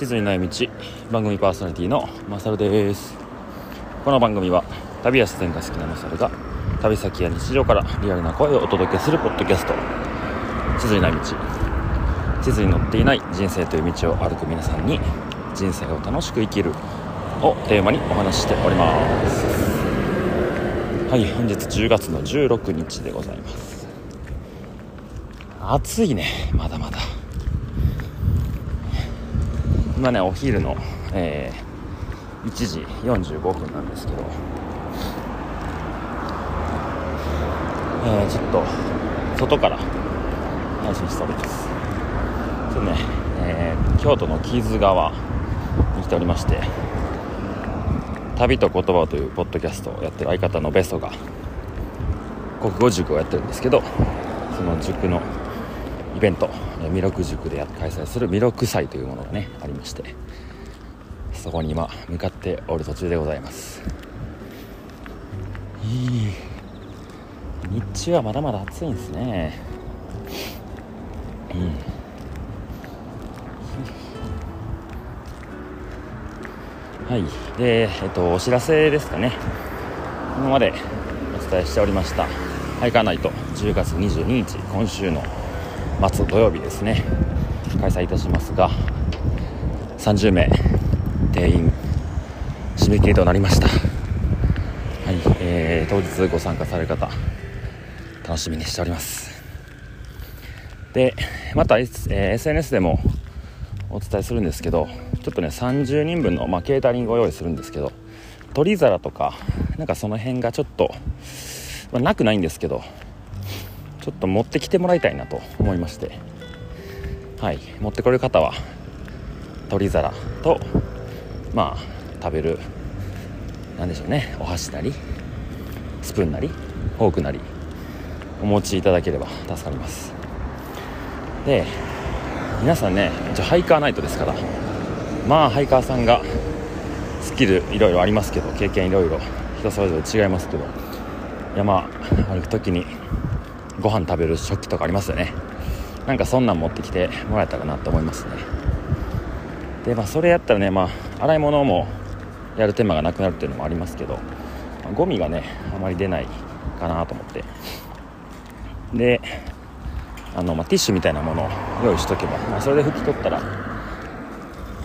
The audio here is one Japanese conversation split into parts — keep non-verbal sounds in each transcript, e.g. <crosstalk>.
地図にない道番組パーソナリティのマサルです。この番組は旅や自然が好きなマサルが旅先や日常からリアルな声をお届けするポッドキャスト。地図にない道。地図に載っていない人生という道を歩く皆さんに人生を楽しく生きるをテーマにお話ししております。はい本日10月の16日でございます。暑いねまだまだ。今ねお昼の、えー、1時45分なんですけど、えー、ちょっと外から配信しております。ちょっとね、えー、京都の木津川に来ておりまして旅と言葉というポッドキャストをやってる相方のベストが国語塾をやってるんですけどその塾のイベント弥勒塾で開催する弥勒祭というものがねありましてそこに今向かっておる途中でございます。いい。日中はまだまだ暑いんですね。うん。はい。でえっとお知らせですかね。今までお伝えしておりました「ハイカーナイト」10月22日今週の末土曜日ですね。開催いたしますが30名定員締め切りとなりました。はい、えー、当日ご参加される方楽しみにしております。でまた、えー、SNS でもお伝えするんですけどちょっとね30人分の、まあ、ケータリングを用意するんですけど取り皿とかなんかその辺がちょっと、まあ、なくないんですけどちょっと持ってきてもらいたいなと思いまして。はい持ってこれる方は取り皿とまあ食べる何でしょうねお箸なりスプーンなりフォークなりお持ちいただければ助かります。で皆さんね一応ハイカーナイトですからまあハイカーさんがスキルいろいろありますけど経験いろいろ人それぞれ違いますけど山歩く時にご飯食べる食器とかありますよね。なんかそんなん持ってきてもらえたらなと思いますね。でまあそれやったらねまあ洗い物もやる手間がなくなるっていうのもありますけど、まあ、ゴミがねあまり出ないかなと思って。であの、まあ、ティッシュみたいなものを用意しとけば、まあ、それで拭き取ったら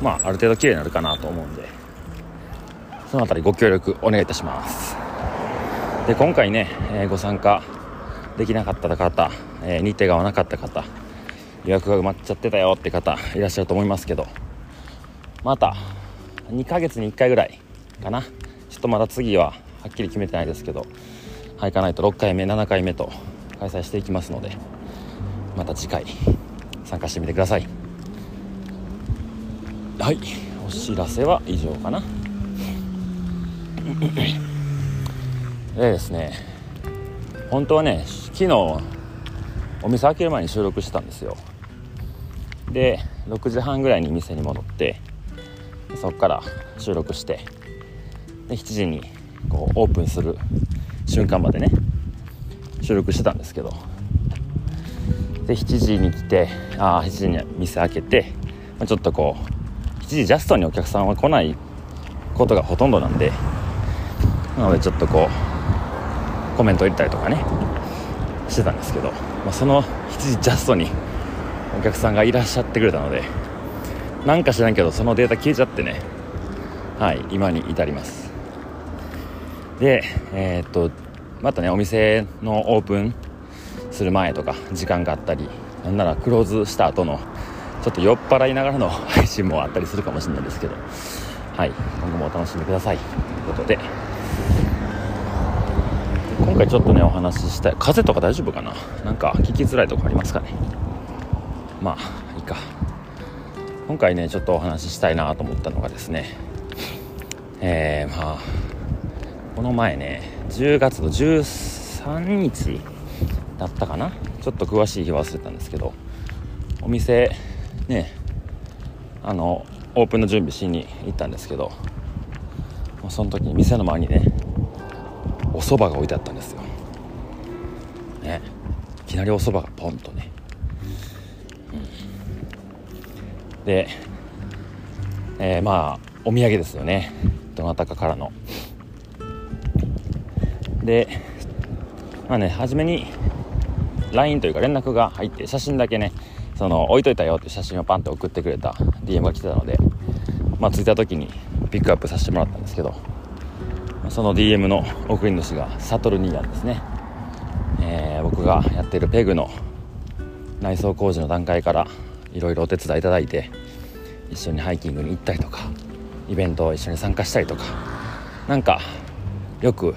まあある程度綺麗になるかなと思うんでその辺りご協力お願いいたします。で今回ね、えー、ご参加できなかった方、えー、日程が合わなかった方予約が埋まっちゃってたよって方いらっしゃると思いますけどまた2ヶ月に1回ぐらいかな。ちょっとまだ次ははっきり決めてないですけどはいかないと6回目7回目と開催していきますのでまた次回参加してみてください。はいお知らせは以上かな。でですね本当はね昨日お店開ける前に収録してたんですよ。で6時半ぐらいに店に戻ってそこから収録してで7時にこうオープンする瞬間までね収録してたんですけど。で7時に来てああ7時に店開けて、ま、ちょっとこう7時ジャストにお客さんは来ないことがほとんどなんでなのでちょっとこうコメントを入れたりとかねしてたんですけど、まあ、その7時ジャストにお客さんがいらっしゃってくれたのでなんか知らんけどそのデータ消えちゃってねはい今に至ります。でえー、っとまたねお店のオープンする前とか時間があったりなんならクローズした後のちょっと酔っ払いながらの配信もあったりするかもしれないですけどはい今後もお楽しみくださいということで今回ちょっとねお話ししたい。風とか大丈夫かな？なんか聞きづらいとこありますかね？まあいいか。今回ねちょっとお話ししたいなと思ったのがですね。えー、まあこの前ね10月の13日だったかな？ちょっと詳しい日忘れたんですけどお店ねあのオープンの準備しに行ったんですけどその時に店の前にねお蕎麦が置いてあったんですよ。ね。いきなりお蕎麦がポンとね、うん、でえー、まあお土産ですよね。どなたかからの。でまあね初めに LINE というか連絡が入って写真だけねその置いといたよって写真をパンって送ってくれた DM が来てたのでまあ着いた時にピックアップさせてもらったんですけどその DM の送り主がサトルニーヤですね、えー、僕がやってるペグの内装工事の段階からいろいろお手伝いいただいて一緒にハイキングに行ったりとかイベントを一緒に参加したりとかなんかよく、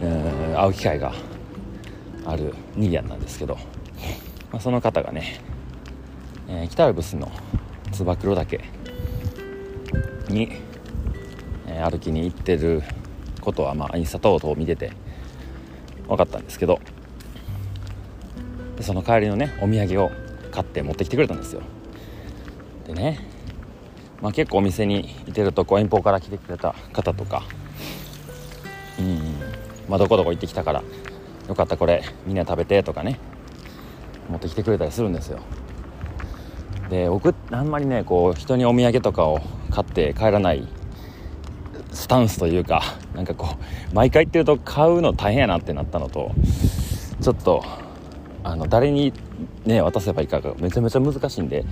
えー、会う機会があるニーヤンなんですけど、まあ、その方がね、えー、北アルプスの燕岳に、えー、歩きに行ってることは、まあ、インスタ等々を見てて分かったんですけどその帰りのねお土産を買って持ってきてくれたんですよ。でね、まあ、結構お店にいてるとこ遠方から来てくれた方とかうん、まあ、どこどこ行ってきたからよかったこれみんな食べてとかね持ってきてくれたりするんですよ。で僕あんまりねこう人にお土産とかを買って帰らないスタンスというかなんかこう毎回行ってると買うの大変やなってなったのとちょっとあの誰にね渡せばいいかがめちゃめちゃ難しいんで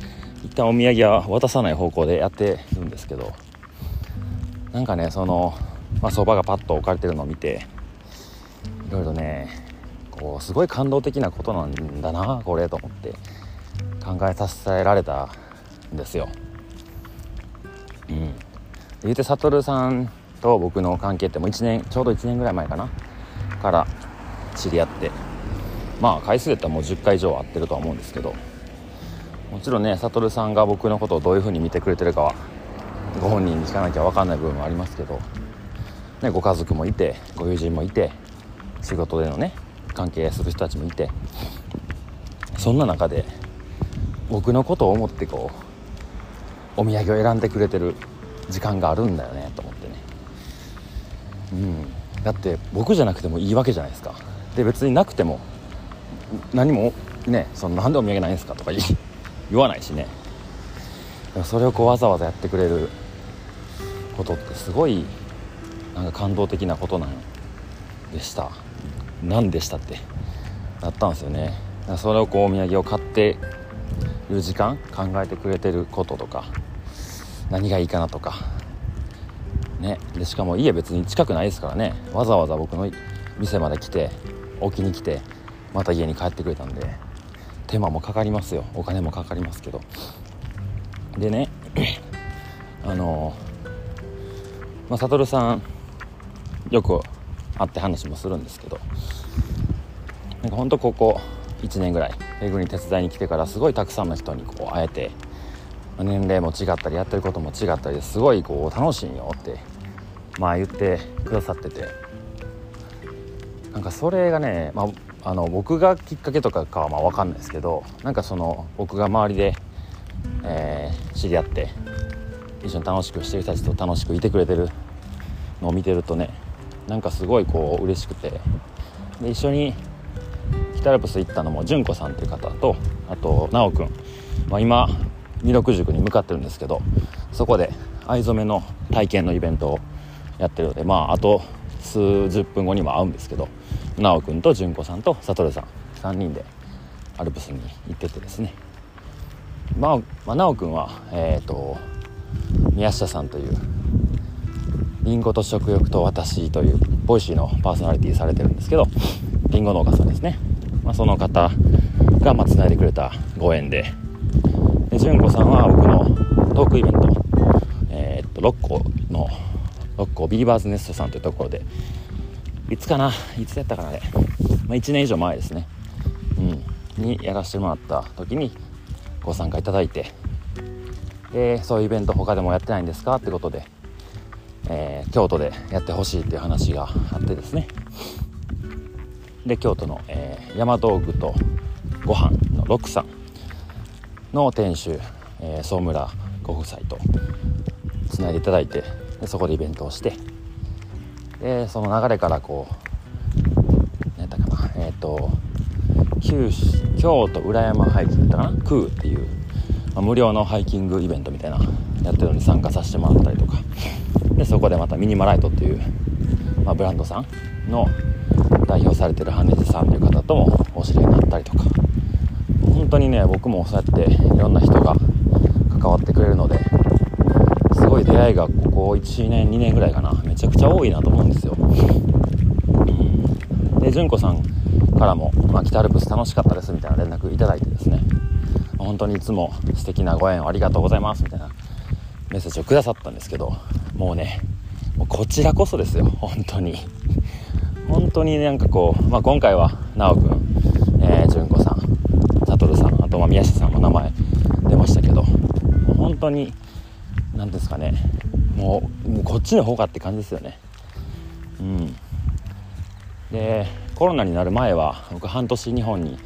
一旦お土産は渡さない方向でやってるんですけどなんかねそのまあ、相場がパッと置かれてるのを見ていろいろねこうすごい感動的なことなんだなこれと思って考えさせられたんですよ。うん、言うて悟さんと僕の関係ってもう1年ちょうど1年ぐらい前かなから知り合ってまあ回数でったらもう10回以上会ってるとは思うんですけどもちろんね悟さんが僕のことをどういうふうに見てくれてるかはご本人に聞かなきゃ分かんない部分もありますけど、ね、ご家族もいてご友人もいて仕事でのね関係する人たちもいてそんな中で僕のことを思ってこうお土産を選んでくれてる時間があるんだよねと。思ってうん。だって僕じゃなくてもいいわけじゃないですか。で別になくても何もねそのなんでお土産ないんですかとか <laughs> 言わないしね。それをこうわざわざやってくれることってすごいなんか感動的なことなんでした。何でしたってなったんですよね。それをこうお土産を買っていう時間考えてくれてることとか何がいいかなとかね。でしかも家別に近くないですからね。わざわざ僕の店まで来て置きに来てまた家に帰ってくれたんで手間もかかりますよ。お金もかかりますけど。でねあのまあ悟さんよく会って話もするんですけどなんかほんとここ1年ぐらいペグに手伝いに来てからすごいたくさんの人にこう会えて年齢も違ったりやってることも違ったりですごいこう楽しいよってまあ言ってくださってて。なんかそれがね、まあ、あの僕がきっかけとかかはまあ分かんないですけどなんかその僕が周りで、えー、知り合って一緒に楽しくしてる人たちと楽しくいてくれてるのを見てるとねなんかすごいこう嬉しくて。で一緒に北アルプス行ったのも純子さんっていう方とあと奈くん、まあ、今弥勒塾に向かってるんですけどそこで藍染めの体験のイベントをやってるのでまああと数十分後にも会うんですけど奈くんと純子さんと悟さん3人でアルプスに行っててですね。まあ、まあ、奈くんはえっ、ー、と宮下さんというりんごと食欲と私という Voicy のパーソナリティされてるんですけどりんご農家さんですね、まあ、その方がまあつないでくれたご縁で。で純子さんは僕のトークイベント、えー、っと六甲の六甲ビーバーズネストさんというところでいつかないつやったかなあれ、まあ、1年以上前ですね、うん、にやらせてもらった時にご参加いただいて。でそういうイベント他でもやってないんですかってことでえー、京都でやってほしいっていう話があってですね。で京都の、えー、山道具とご飯のロックさんの店主、えー、総村ご夫妻とつないでいただいてでそこでイベントをしてでその流れからこう何やったかなえっ、ー、と九州京都裏山ハイキングだったかなクーっていう、まあ、無料のハイキングイベントみたいなやってるのに参加させてもらったりとかでそこでまたミニマライトっていう、まあ、ブランドさんの代表されてる羽地さんという方ともお知り合いになったりとか本当にね僕もそうやっていろんな人が関わってくれるのですごい出会いがここ1年2年ぐらいかな。めちゃくちゃ多いなと思うんですよ、うん、で純子さんからも、まあ、北アルプス楽しかったですみたいな連絡いただいてですね。本当にいつも素敵なご縁をありがとうございますみたいなメッセージをくださったんですけどもうねもうこちらこそですよ。本当に。本当になんかこう、まあ、今回は奈くん、えー、純子さん悟さんあとま宮下さんも名前出ましたけど本当に何ですかね。もうもうこっちの方がって感じですよね。うん。でコロナになる前は僕半年日本に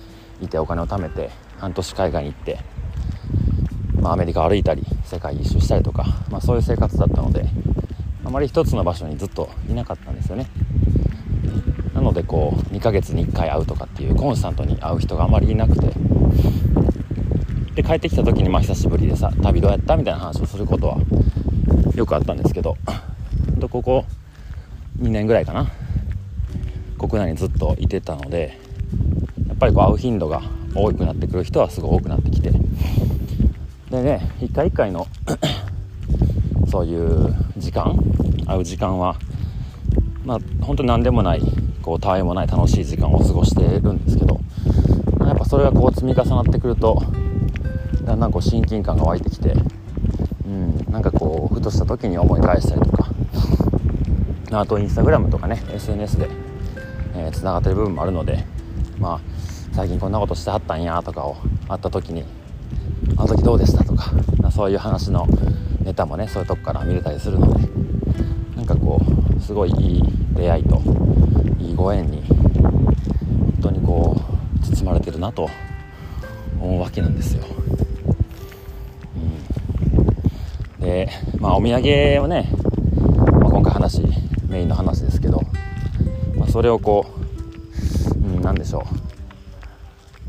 いてお金を貯めて半年海外に行って、まあ、アメリカ歩いたり世界一周したりとか、まあ、そういう生活だったのであまり一つの場所にずっといなかったんですよね。なのでこう2ヶ月に1回会うとかっていうコンスタントに会う人があまりいなくてで帰ってきた時にまあ久しぶりでさ旅どうやったみたいな話をすることはよくあったんですけどここ2年ぐらいかな。国内にずっといてたのでやっぱりこう会う頻度が多くなってくる人はすごい多くなってきて。でね一回一回の <clears throat> そういう時間会う時間はまあ本当に何でもないこうたわいもない楽しい時間を過ごしてるんですけどやっぱそれがこう積み重なってくるとだんだんこう親近感が湧いてきて、うん、なんかこうふとした時に思い返したりとか <laughs> あとインスタグラムとかね SNS でえー、がってる部分もあるのでまあ最近こんなことしてはったんやとかを会った時にあの時どうでしたとかそういう話のネタもねそういうとこから見れたりするのでなんかこうすごいいい出会いといいご縁に本当にこう包まれてるなと思うわけなんですよ。でまあお土産をね、まあ、今回話メインの話ですけどまあそれをこう、うん、何でしょう。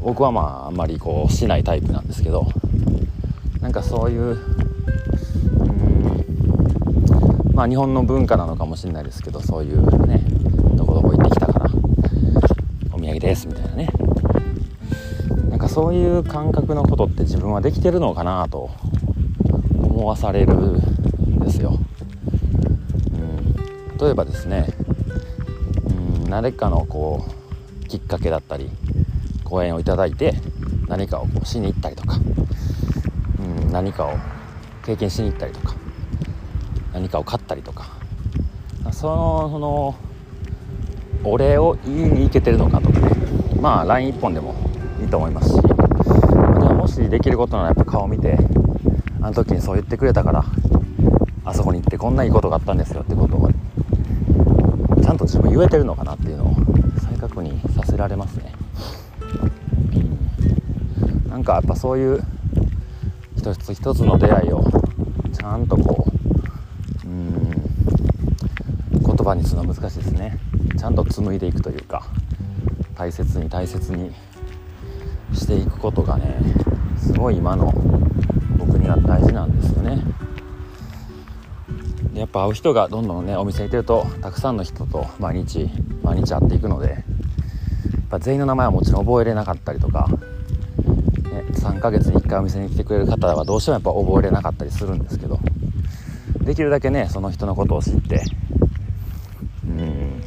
僕はまああんまりこうしないタイプなんですけどなんかそういううんまあ日本の文化なのかもしれないですけどそういうねどこどこ行ってきたからお土産ですみたいなね。なんかそういう感覚のことって自分はできてるのかなと思わされるんですよ、うん、例えばですねうん誰かのこうきっかけだったりご縁をいただいて何かをこうしに行ったりとか、うん、何かを経験しに行ったりとか何かを買ったりとかそのそのお礼を言いに行けてるのかとかね。まあ LINE 一本でもいいと思いますしもしできることならやっぱ顔見てあの時にそう言ってくれたからあそこに行ってこんないいことがあったんですよってことをちゃんと自分言えてるのかなっていうのを再確認させられますね、うん、なんかやっぱそういう一つ一つの出会いをちゃんとこううん言葉にするのは難しいですね。ちゃんと紡いでいくというか大切に大切にしていくことがねすごい今の僕に大事なんですよね。やっぱ会う人がどんどんねお店にいてるとたくさんの人と毎日毎日会っていくのでやっぱ全員の名前はもちろん覚えれなかったりとか、ね、3ヶ月に1回お店に来てくれる方はどうしてもやっぱ覚えれなかったりするんですけどできるだけねその人のことを知ってうん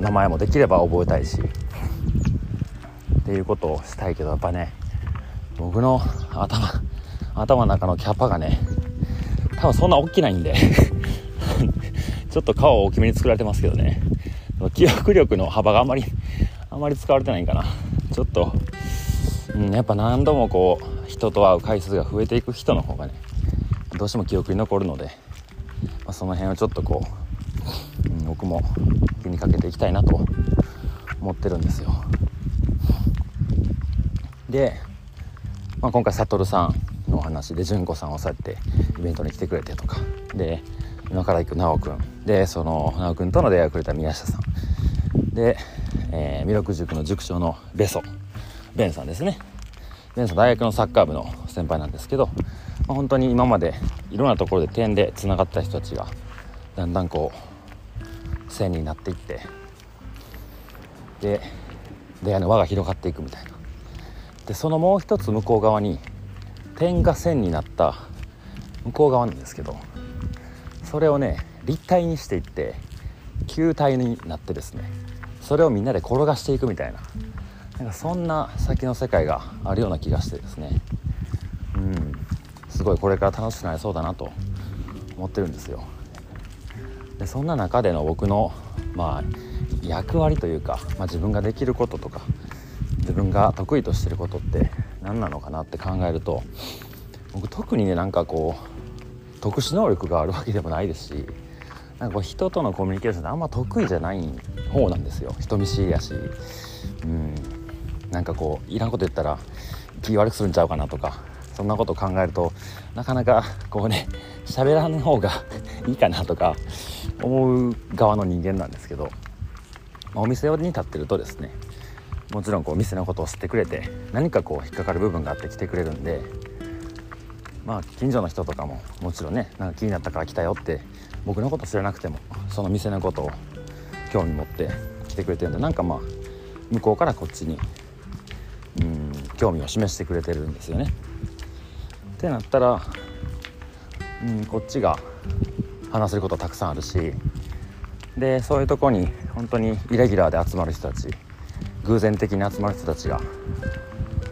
名前もできれば覚えたいしっていうことをしたいけどやっぱね僕の頭頭の中のキャパがね多分そんな大きないんで <laughs> ちょっと顔を大きめに作られてますけどね。記憶力の幅があんまりあんまり使われてないんかな。ちょっと、うん、やっぱ何度もこう人と会う回数が増えていく人の方がねどうしても記憶に残るので、まあ、その辺をちょっとこう、うん、僕も気にかけていきたいなと思ってるんですよ。で、まあ、今回悟さんのお話で純子さんをそうやってイベントに来てくれてとか。で今から行く奈くん。でその奈くんとの出会いをくれた宮下さん。で、えー、弥勒塾の塾長のベソ。ベンさんですね。ベンさん大学のサッカー部の先輩なんですけどまあ、本当に今までいろんなところで点でつながった人たちがだんだんこう線になっていってで出会いの輪が広がっていくみたいな。でそのもう一つ向こう側に点が線になった向こう側なんですけどそれをね立体にしていって球体になってですねそれをみんなで転がしていくみたいななんかそんな先の世界があるような気がしてですねうんすごいこれから楽しくなりそうだなと思ってるんですよ。でそんな中での僕のまあ役割というか、まあ、自分ができることとか自分が得意としてることって何なのかなって考えると僕特にねなんかこう特殊能力があるわけでもないですしなんかこう人とのコミュニケーションってあんま得意じゃない方なんですよ。人見知りやし。うん。なんかこういらんこと言ったら気悪くするんちゃうかなとかそんなこと考えるとなかなかこうね喋らん方がいいかなとか思う側の人間なんですけど、まあ、お店に立ってるとですねもちろんこう店のことを知ってくれて何かこう引っかかる部分があって来てくれるんでまあ近所の人とかももちろんねなんか気になったから来たよって僕のこと知らなくてもその店のことを興味持って来てくれてるんでなんかまあ向こうからこっちにうん興味を示してくれてるんですよね。ってなったら、うん、こっちが話せることたくさんあるしでそういうとこに本当にイレギュラーで集まる人たち偶然的に集まる人たちが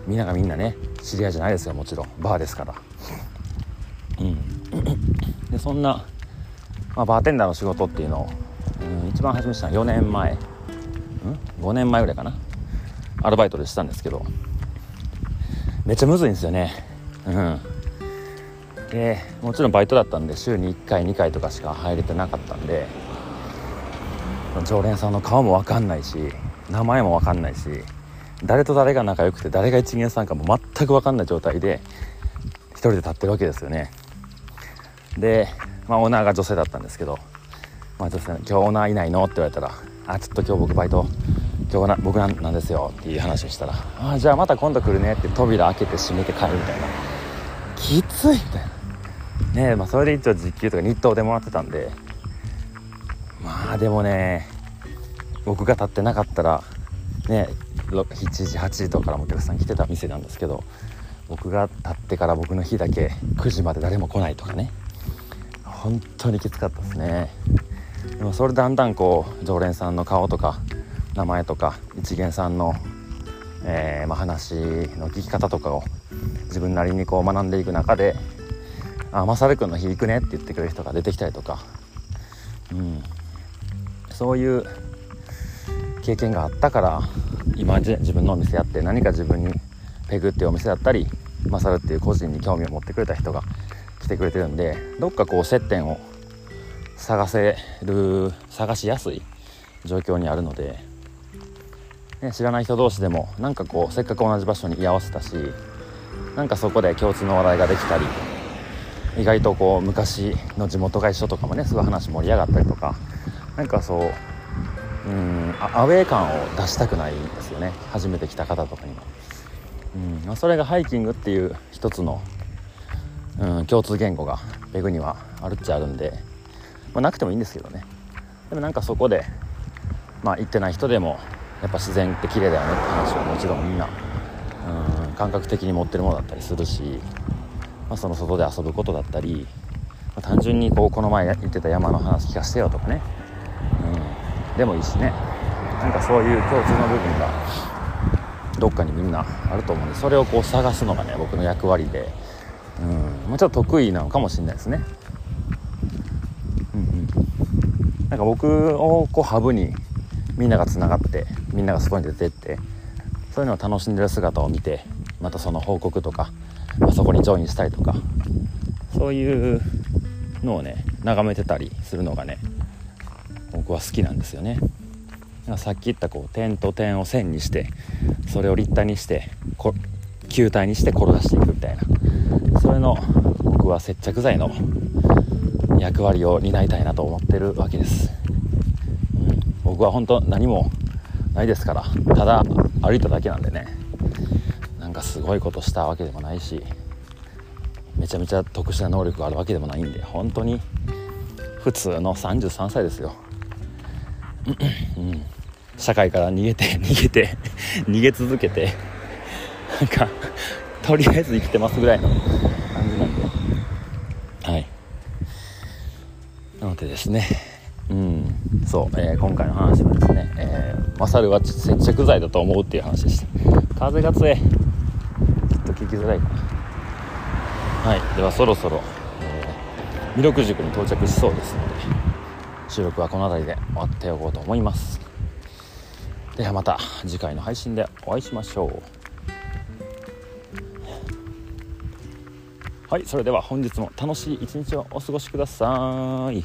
みんながみんなね知り合いじゃないですよもちろん。バーですから。うん。<coughs> でそんな、まあ、バーテンダーの仕事っていうのを、うん、一番初めしたのは4年前、うん、5年前ぐらいかな。アルバイトでしたんですけど。めっちゃむずいんですよね。うん。でもちろんバイトだったんで週に1回2回とかしか入れてなかったんで常連さんの顔も分かんないし。名前も分かんないし誰と誰が仲良くて誰が一元さんかも全く分かんない状態で1人で立ってるわけですよねで、まあ、オーナーが女性だったんですけど、まあ、女性今日オーナーいないの?」って言われたら「あちょっと今日僕バイト今日な僕なんですよ」っていう話をしたら「あじゃあまた今度来るね」って扉開けて閉めて帰るみたいなきついみたいなねまあそれで一応実給とか日当でもらってたんでまあでもね僕が立ってなかったらね7時8時とかからもお客さん来てた店なんですけど僕が立ってから僕の日だけ9時まで誰も来ないとかね。本当にきつかったですね。でもそれだんだんこう常連さんの顔とか名前とか一元さんの、えー、まあ、話の聞き方とかを自分なりにこう学んでいく中で「あまさるくんの日行くね」って言ってくれる人が出てきたりとか、うん、そういう経験があったから今自分のお店やって何か自分にペグっていうお店だったりマサルっていう個人に興味を持ってくれた人が来てくれてるんでどっかこう接点を探せる探しやすい状況にあるので、ね、知らない人同士でもなんかこうせっかく同じ場所に居合わせたしなんかそこで共通の話題ができたり意外とこう昔の地元が一緒とかもねすごい話盛り上がったりとかなんかそううんアウェー感を出したくないんですよね。初めて来た方とかにも、うん。ま、それがハイキングっていう一つの、うん、共通言語がペグにはあるっちゃあるんで、まあ、なくてもいいんですけどね。でもなんかそこで、まあ、行ってない人でもやっぱ自然って綺麗だよねって話はもちろんみんな、うん、感覚的に持ってるものだったりするし、まあ、その外で遊ぶことだったり、まあ、単純にこうこの前言ってた山の話聞かせてよとかね。うん。でもいいしね。なんかそういう共通の部分がどっかにみんなあると思うんでそれをこう探すのがね僕の役割で、うん、もうちょっと得意なのかもしれないですね。うんうん、なんか僕をこうハブにみんながつながってみんなが外に出てってそういうのを楽しんでる姿を見てまたその報告とか、まあ、そこにジョインしたりとかそういうのをね眺めてたりするのがね僕は好きなんですよね。さっき言ったこう点と点を線にしてそれを立体にしてこ球体にして転がしていくみたいな。それの僕は接着剤の役割を担いたいなと思ってるわけです、うん、僕は本当何もないですからただ歩いただけなんでねなんかすごいことしたわけでもないしめちゃめちゃ特殊な能力があるわけでもないんで本当に普通の33歳ですよ、うん、社会から逃げて <laughs> 逃げて逃げ続けてなんかとりあえず生きてますぐらいの感じなんで。はい。なのでですね。うん。そう、えー、今回の話はですね、えー、マサルは接着剤だと思うっていう話でした。風が強い。ちょっと聞きづらいか。なはい。ではそろそろ、えー、弥勒塾に到着しそうですので。収録はこの辺りで終わっておこうと思います。ではまた次回の配信でお会いしましょう。はいそれでは本日も楽しい一日をお過ごしください。